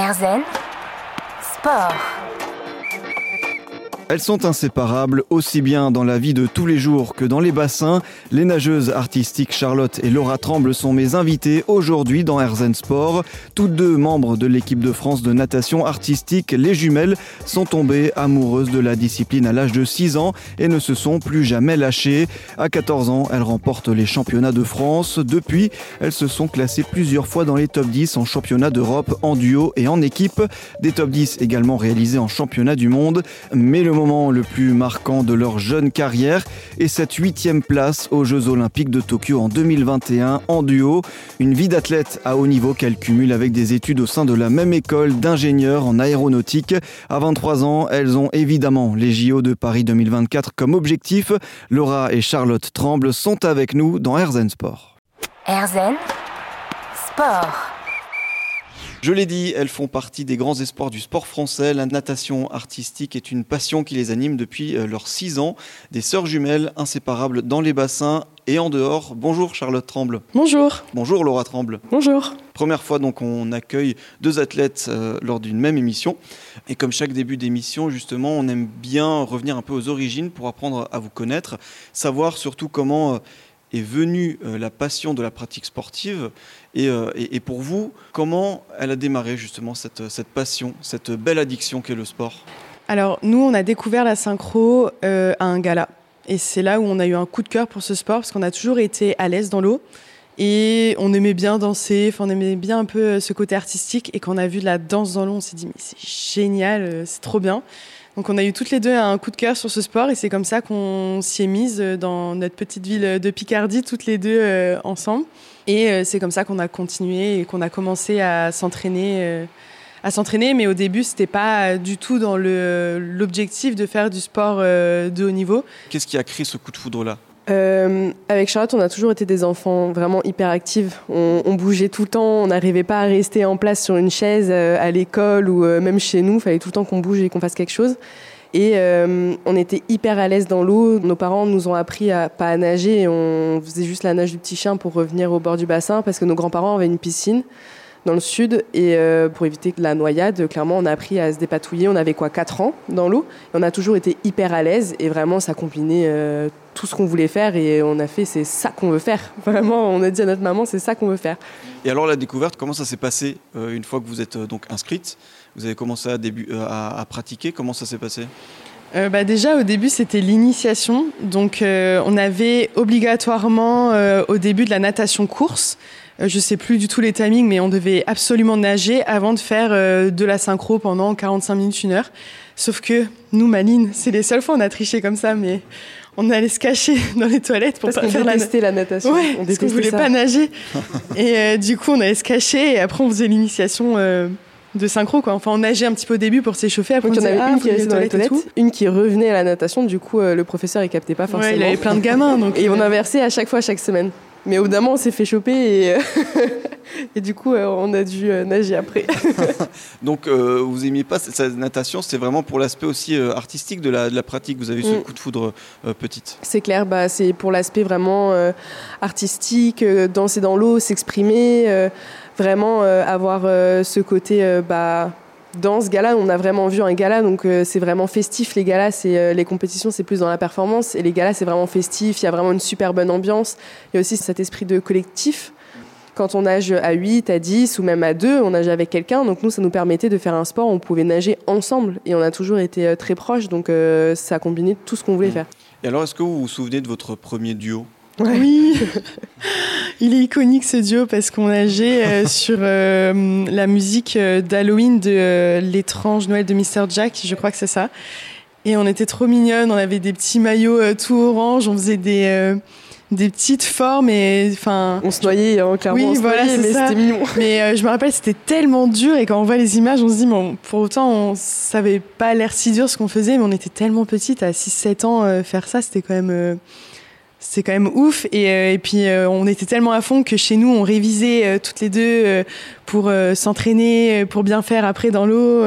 Erzen Sport. Elles sont inséparables aussi bien dans la vie de tous les jours que dans les bassins. Les nageuses artistiques Charlotte et Laura Tremble sont mes invitées aujourd'hui dans Herzen Sport. Toutes deux membres de l'équipe de France de natation artistique, les jumelles sont tombées amoureuses de la discipline à l'âge de 6 ans et ne se sont plus jamais lâchées. À 14 ans, elles remportent les championnats de France. Depuis, elles se sont classées plusieurs fois dans les top 10 en championnat d'Europe en duo et en équipe. Des top 10 également réalisés en championnat du monde. Moment le plus marquant de leur jeune carrière est cette huitième place aux Jeux Olympiques de Tokyo en 2021 en duo. Une vie d'athlète à haut niveau qu'elle cumule avec des études au sein de la même école d'ingénieurs en aéronautique. À 23 ans, elles ont évidemment les JO de Paris 2024 comme objectif. Laura et Charlotte Tremble sont avec nous dans Herzen Sport. Erzen Sport. Je l'ai dit, elles font partie des grands espoirs du sport français. La natation artistique est une passion qui les anime depuis euh, leurs 6 ans. Des sœurs jumelles inséparables dans les bassins et en dehors. Bonjour Charlotte Tremble. Bonjour. Bonjour Laura Tremble. Bonjour. Première fois donc on accueille deux athlètes euh, lors d'une même émission. Et comme chaque début d'émission, justement, on aime bien revenir un peu aux origines pour apprendre à vous connaître, savoir surtout comment... Euh, est venue euh, la passion de la pratique sportive. Et, euh, et, pour vous, comment elle a démarré justement cette, cette passion, cette belle addiction qu'est le sport? Alors nous, on a découvert la synchro euh, à un gala. Et c'est là où on a eu un coup de cœur pour ce sport parce qu'on a toujours été à l'aise dans l'eau. Et on aimait bien danser, on aimait bien un peu ce côté artistique. Et quand on a vu de la danse dans l'eau, on s'est dit mais c'est génial, c'est trop bien. Donc on a eu toutes les deux un coup de cœur sur ce sport et c'est comme ça qu'on s'y est mise dans notre petite ville de Picardie, toutes les deux euh, ensemble. Et euh, c'est comme ça qu'on a continué et qu'on a commencé à s'entraîner. Euh, à s'entraîner, mais au début, c'était pas du tout dans l'objectif de faire du sport de haut niveau. Qu'est-ce qui a créé ce coup de foudre-là? Euh, avec Charlotte, on a toujours été des enfants vraiment hyper actifs. On, bougeait tout le temps, on n'arrivait pas à rester en place sur une chaise euh, à l'école ou euh, même chez nous. Il fallait tout le temps qu'on bouge et qu'on fasse quelque chose. Et on était hyper à l'aise dans l'eau. Nos parents nous ont appris à pas nager. On faisait juste la nage du petit chien pour revenir au bord du bassin parce que nos grands-parents avaient une piscine dans le sud. Et pour éviter la noyade, clairement, on a appris à se dépatouiller. On avait quoi, 4 ans dans l'eau. Et on a toujours été hyper à l'aise. Et vraiment, ça combinait tout ce qu'on voulait faire. Et on a fait, c'est ça qu'on veut faire. Vraiment, on a dit à notre maman, c'est ça qu'on veut faire. Et alors, la découverte, comment ça s'est passé euh, une fois que vous êtes euh, donc inscrite? Vous avez commencé à, début, euh, à, à pratiquer. Comment ça s'est passé? Euh, bah déjà au début c'était l'initiation donc euh, on avait obligatoirement euh, au début de la natation course euh, je sais plus du tout les timings mais on devait absolument nager avant de faire euh, de la synchro pendant 45 minutes une heure sauf que nous Maline c'est les seules fois on a triché comme ça mais on allait se cacher dans les toilettes pour parce pas faire la, la natation ouais, on parce qu'on détestait voulait ça. pas nager et euh, du coup on allait se cacher et après on faisait l'initiation euh, de synchro quoi. Enfin on nageait un petit peu au début pour s'échauffer après Donc il y en on disait, avait ah, une qui restait dans les toilettes et toilettes, une qui revenait à la natation. Du coup, euh, le professeur il captait pas forcément. Ouais, il avait plein de gamins donc Et on inversait à chaque fois, chaque semaine. Mais au bout d'un moment, on s'est fait choper et, et du coup, euh, on a dû euh, nager après. Donc, euh, vous aimiez pas cette, natation C'est vraiment pour l'aspect aussi artistique de la, de la pratique. Vous avez eu ce Mm. coup de foudre petite. C'est clair, bah, c'est pour l'aspect vraiment artistique, danser dans l'eau, s'exprimer, vraiment avoir ce côté bah, dans ce gala. On a vraiment vu un gala, donc euh, c'est vraiment festif. Les galas, c'est euh, les compétitions, c'est plus dans la performance, et les galas, c'est vraiment festif. Il y a vraiment une super bonne ambiance. Il y a aussi cet esprit de collectif. Quand on nage à 8, à 10 ou même à 2, on nage avec quelqu'un. Donc nous, ça nous permettait de faire un sport où on pouvait nager ensemble. Et on a toujours été euh, très proches. Donc euh, ça a combiné tout ce qu'on voulait Mm. faire. Et alors, est-ce que vous vous souvenez de votre premier duo? Oui, il est iconique ce duo parce qu'on nageait euh, sur euh, la musique euh, d'Halloween de euh, l'étrange Noël de Mr. Jack, je crois que c'est ça. Et on était trop mignonnes, on avait des petits maillots euh, tout orange, on faisait des, euh, des petites formes et enfin. On se noyait, hein, clairement, Oui, on se voilà, noyait, mais c'était mignon. Mais euh, je me rappelle, c'était tellement dur et quand on voit les images, on se dit, bon, pour autant, on, ça avait pas l'air si dur ce qu'on faisait, mais on était tellement petites à 6-7 ans, euh, faire ça, c'était quand même. euh, quand même ouf et, euh, et puis euh, on était tellement à fond que chez nous on révisait euh, toutes les deux pour s'entraîner pour bien faire après dans l'eau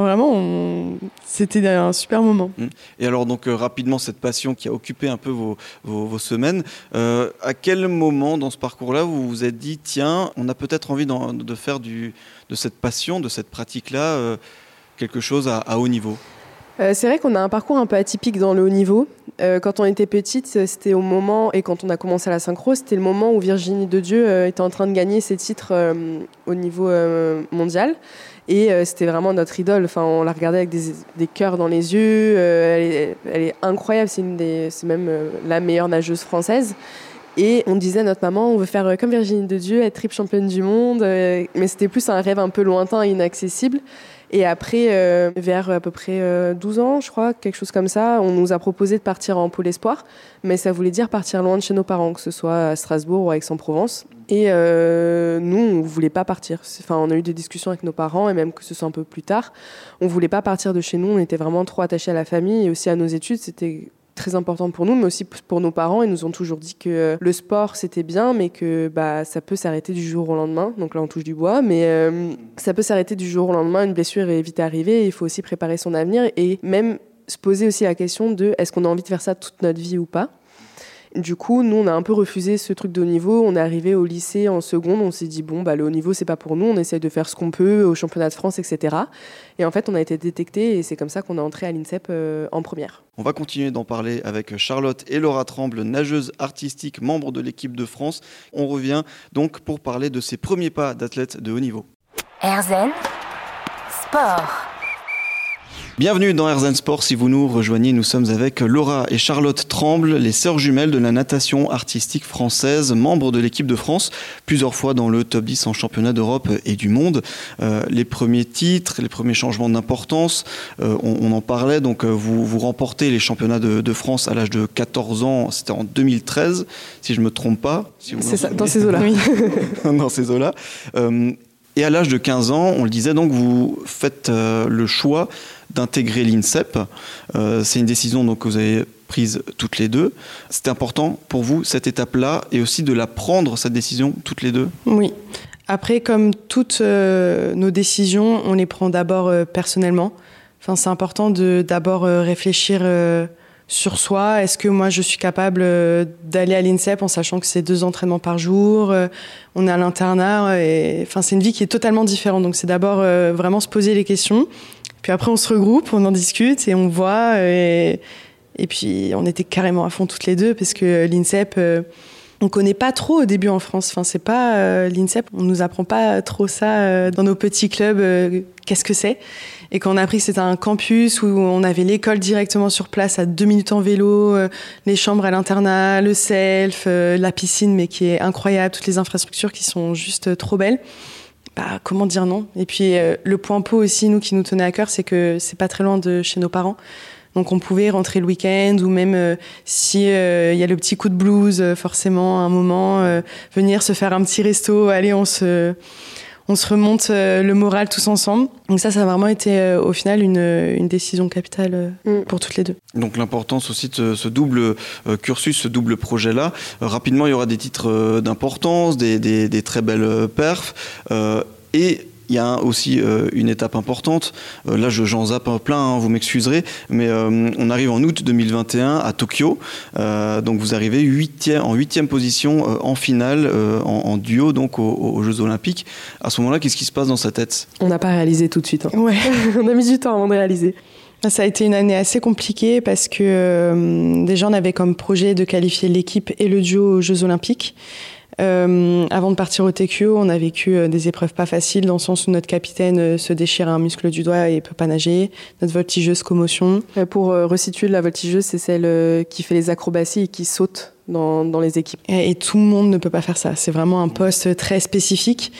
vraiment, c'était un super moment. Mmh. Et alors, donc, euh, rapidement, cette passion qui a occupé un peu vos, vos, semaines, euh, à quel moment dans ce parcours-là vous vous êtes dit, tiens, on a peut-être envie de faire du, de cette passion, de cette pratique-là, euh, quelque chose à, haut niveau? C'est vrai qu'on a un parcours un peu atypique dans le haut niveau. quand on était petite, c'était au moment, et quand on a commencé à la synchro, c'était le moment où Virginie de Dieu était en train de gagner ses titres au niveau mondial. Et euh, c'était vraiment notre idole. Enfin, on la regardait avec des, cœurs dans les yeux. Euh, elle, est, incroyable. C'est, c'est même euh, la meilleure nageuse française. Et on disait à notre maman, on veut faire comme Virginie de Dieu, être triple championne du monde. mais c'était plus un rêve un peu lointain et inaccessible. Et après, euh, vers à peu près 12 euh, ans, je crois, quelque chose comme ça, on nous a proposé de partir en pôle espoir, mais ça voulait dire partir loin de chez nos parents, que ce soit à Strasbourg ou à Aix-en-Provence. Et euh, nous, on ne voulait pas partir. Enfin, on a eu des discussions avec nos parents, et même que ce soit un peu plus tard, on ne voulait pas partir de chez nous. On était vraiment trop attachés à la famille et aussi à nos études. C'était très important pour nous, mais aussi pour nos parents. Ils nous ont toujours dit que euh, le sport, c'était bien, mais que bah, ça peut s'arrêter du jour au lendemain. Donc là, on touche du bois, mais euh, ça peut s'arrêter du jour au lendemain. Une blessure est vite arrivée. Il faut aussi préparer son avenir et même se poser aussi la question de est-ce qu'on a envie de faire ça toute notre vie ou pas? Du coup, nous, on a un peu refusé ce truc de haut niveau. On est arrivé au lycée en seconde, on s'est dit, bon, bah, le haut niveau, c'est pas pour nous, on essaye de faire ce qu'on peut au championnat de France, etc. Et en fait, on a été détecté et c'est comme ça qu'on est entré à l'INSEP euh, en première. On va continuer d'en parler avec Charlotte et Laura Tremble, nageuse artistique, membre de l'équipe de France. On revient donc pour parler de ses premiers pas d'athlète de haut niveau. Erzen Sport. Bienvenue dans Herzen Sport. Si vous nous rejoignez, nous sommes avec Laura et Charlotte Tremble, les sœurs jumelles de la natation artistique française, membres de l'équipe de France, plusieurs fois dans le top 10 en championnat d'Europe et du monde. Euh, les premiers titres, les premiers changements d'importance, euh, on, en parlait. Donc, euh, vous, vous remportez les championnats de, France à l'âge de 14 ans. C'était en 2013, si je ne me trompe pas. C'est ça, dans ces eaux-là. Oui. dans ces eaux-là. Et à l'âge de 15 ans, on le disait, donc vous faites le choix d'intégrer l'INSEP. Euh, c'est une décision donc, que vous avez prise toutes les deux. C'était important pour vous, cette étape-là, et aussi de la prendre, cette décision, toutes les deux? Oui. Après, comme toutes euh, nos décisions, on les prend d'abord euh, personnellement. Enfin, c'est important de d'abord réfléchir sur soi. Est-ce que moi, je suis capable d'aller à l'INSEP en sachant que c'est deux entraînements par jour On est à l'internat. Et... Enfin, c'est une vie qui est totalement différente. Donc, c'est d'abord vraiment se poser les questions puis après, on se regroupe, on en discute et on voit. Et, et puis, on était carrément à fond toutes les deux parce que l'INSEP, euh, on connaît pas trop au début en France. Enfin, c'est pas euh, l'INSEP, on nous apprend pas trop ça euh, dans nos petits clubs. Qu'est-ce que c'est Et quand on a appris que c'était un campus où on avait l'école directement sur place à deux minutes en vélo, les chambres à l'internat, le self, la piscine, mais qui est incroyable, toutes les infrastructures qui sont juste trop belles. Bah, comment dire non? Et puis euh, le point pot aussi, nous qui nous tenait à cœur, c'est que c'est pas très loin de chez nos parents. Donc on pouvait rentrer le week-end ou même euh, si euh, il y a le petit coup de blues, forcément à un moment, venir se faire un petit resto, allez on se on se remonte le moral tous ensemble. Donc ça, ça a vraiment été au final une, une décision capitale mm. pour toutes les deux. Donc l'importance aussi de ce, double cursus, ce double projet-là. rapidement, il y aura des titres d'importance, des, des, des, très belles perfs. Et il y a aussi euh, une étape importante. Euh, là, j'en zappe un plein, hein, vous m'excuserez, mais euh, on arrive en août 2021 à Tokyo. donc, vous arrivez en huitième position en finale, en, duo, donc aux, Jeux Olympiques. À ce moment-là, qu'est-ce qui se passe dans sa tête? On n'a pas réalisé tout de suite. Hein. Ouais. on a mis du temps avant de réaliser. Ça a été une année assez compliquée parce que déjà on avait comme projet de qualifier l'équipe et le duo aux Jeux Olympiques. Euh, avant de partir au TQO, on a vécu euh, des épreuves pas faciles dans le sens où notre capitaine euh, se déchire un muscle du doigt et peut pas nager. Notre voltigeuse commotion. Pour resituer, la voltigeuse, c'est celle qui fait les acrobaties et qui saute dans, dans les équipes. Et, tout le monde ne peut pas faire ça. C'est vraiment un poste très spécifique.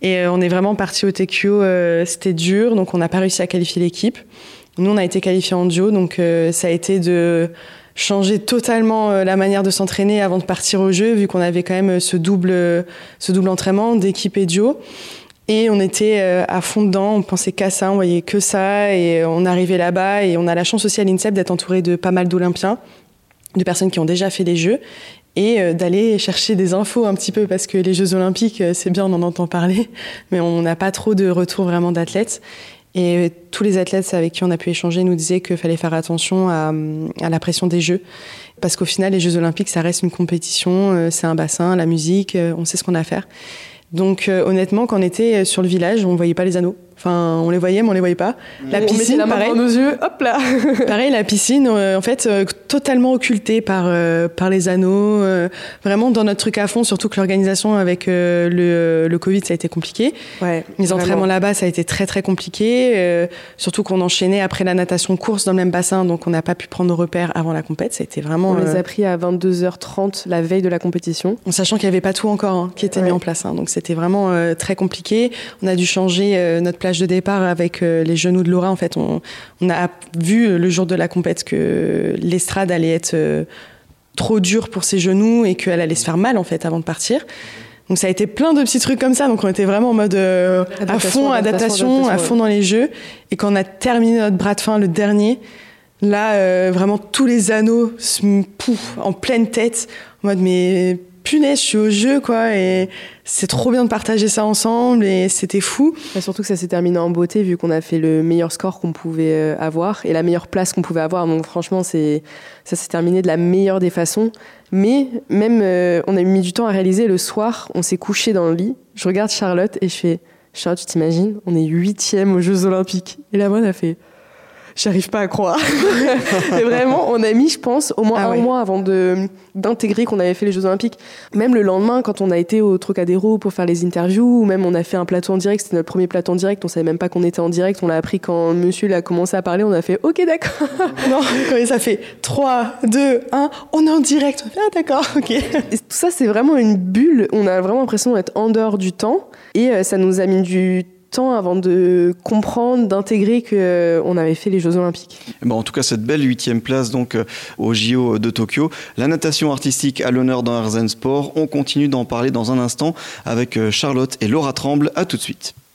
Et on est vraiment parti au TQO, c'était dur, donc on n'a pas réussi à qualifier l'équipe. Nous, on a été qualifiés en duo, donc ça a été de changer totalement euh, la manière de s'entraîner avant de partir au jeu, vu qu'on avait quand même euh, ce double, ce double entraînement d'équipe et duo. Et on était euh, à fond dedans, on pensait qu'à ça, on voyait que ça, et on arrivait là-bas, et on a la chance aussi à l'INSEP d'être entouré de pas mal d'Olympiens, de personnes qui ont déjà fait les Jeux, et d'aller chercher des infos un petit peu, parce que les Jeux Olympiques, c'est bien, on en entend parler, mais on n'a pas trop de retour vraiment d'athlètes. Et tous les athlètes avec qui on a pu échanger nous disaient qu'il fallait faire attention à, à, la pression des Jeux. Parce qu'au final, les Jeux Olympiques, ça reste une compétition, c'est un bassin, la musique, on sait ce qu'on a à faire. Donc honnêtement, quand on était sur le village, on ne voyait pas les anneaux. Enfin, on les voyait, mais on les voyait pas. La piscine, la pareil. Dans nos yeux, hop là. pareil, la piscine, euh, en fait, euh, totalement occultée par euh, par les anneaux. vraiment dans notre truc à fond, surtout que l'organisation avec le, le Covid, ça a été compliqué. Ouais, les entraînements là-bas, ça a été très très compliqué. surtout qu'on enchaînait après la natation course dans le même bassin, donc on n'a pas pu prendre nos repères avant la compète. Ça a été vraiment. On les a pris à 22h30 la veille de la compétition. En sachant qu'il n'y avait pas tout encore hein, qui était mis en place, hein. donc c'était vraiment très compliqué. On a dû changer notre plage de départ avec euh, les genoux de Laura, en fait, on, a vu le jour de la compète que l'estrade allait être euh, trop dure pour ses genoux et qu'elle allait se faire mal en fait avant de partir. Donc ça a été plein de petits trucs comme ça. Donc on était vraiment en mode euh, à fond, adaptation, à fond dans les jeux. Et quand on a terminé notre bras de fin, le dernier, là vraiment tous les anneaux pouf, en pleine tête, en mode mais punaise, je suis au jeu, quoi. Et c'est trop bien de partager ça ensemble et c'était fou. surtout que ça s'est terminé en beauté vu qu'on a fait le meilleur score qu'on pouvait euh, avoir et la meilleure place qu'on pouvait avoir. Donc franchement, c'est ça s'est terminé de la meilleure des façons. Mais même, euh, on a mis du temps à réaliser. Le soir, on s'est couché dans le lit. Je regarde Charlotte et je fais Charlotte, tu t'imagines, on est huitième aux Jeux Olympiques. Et la bonne a fait J'arrive pas à croire. et vraiment, on a mis, je pense, au moins ah un mois avant de d'intégrer qu'on avait fait les Jeux Olympiques. Même le lendemain, quand on a été au Trocadéro pour faire les interviews, ou même on a fait un plateau en direct, c'était notre premier plateau en direct, on savait même pas qu'on était en direct, on l'a appris quand monsieur a commencé à parler, on a fait OK, d'accord. non, quand ça fait 3, 2, 1, on est en direct. On fait, ah d'accord, OK. Et tout ça, c'est vraiment une bulle. On a vraiment l'impression d'être en dehors du temps. Et euh, ça nous a mis du temps avant de comprendre, d'intégrer qu'on euh, avait fait les Jeux Olympiques. Eh ben, en tout cas, cette belle huitième place donc euh, au JO de Tokyo. La natation artistique à l'honneur dans Herzen Sport. On continue d'en parler dans un instant avec euh, Charlotte et Laura Tremble. À tout de suite.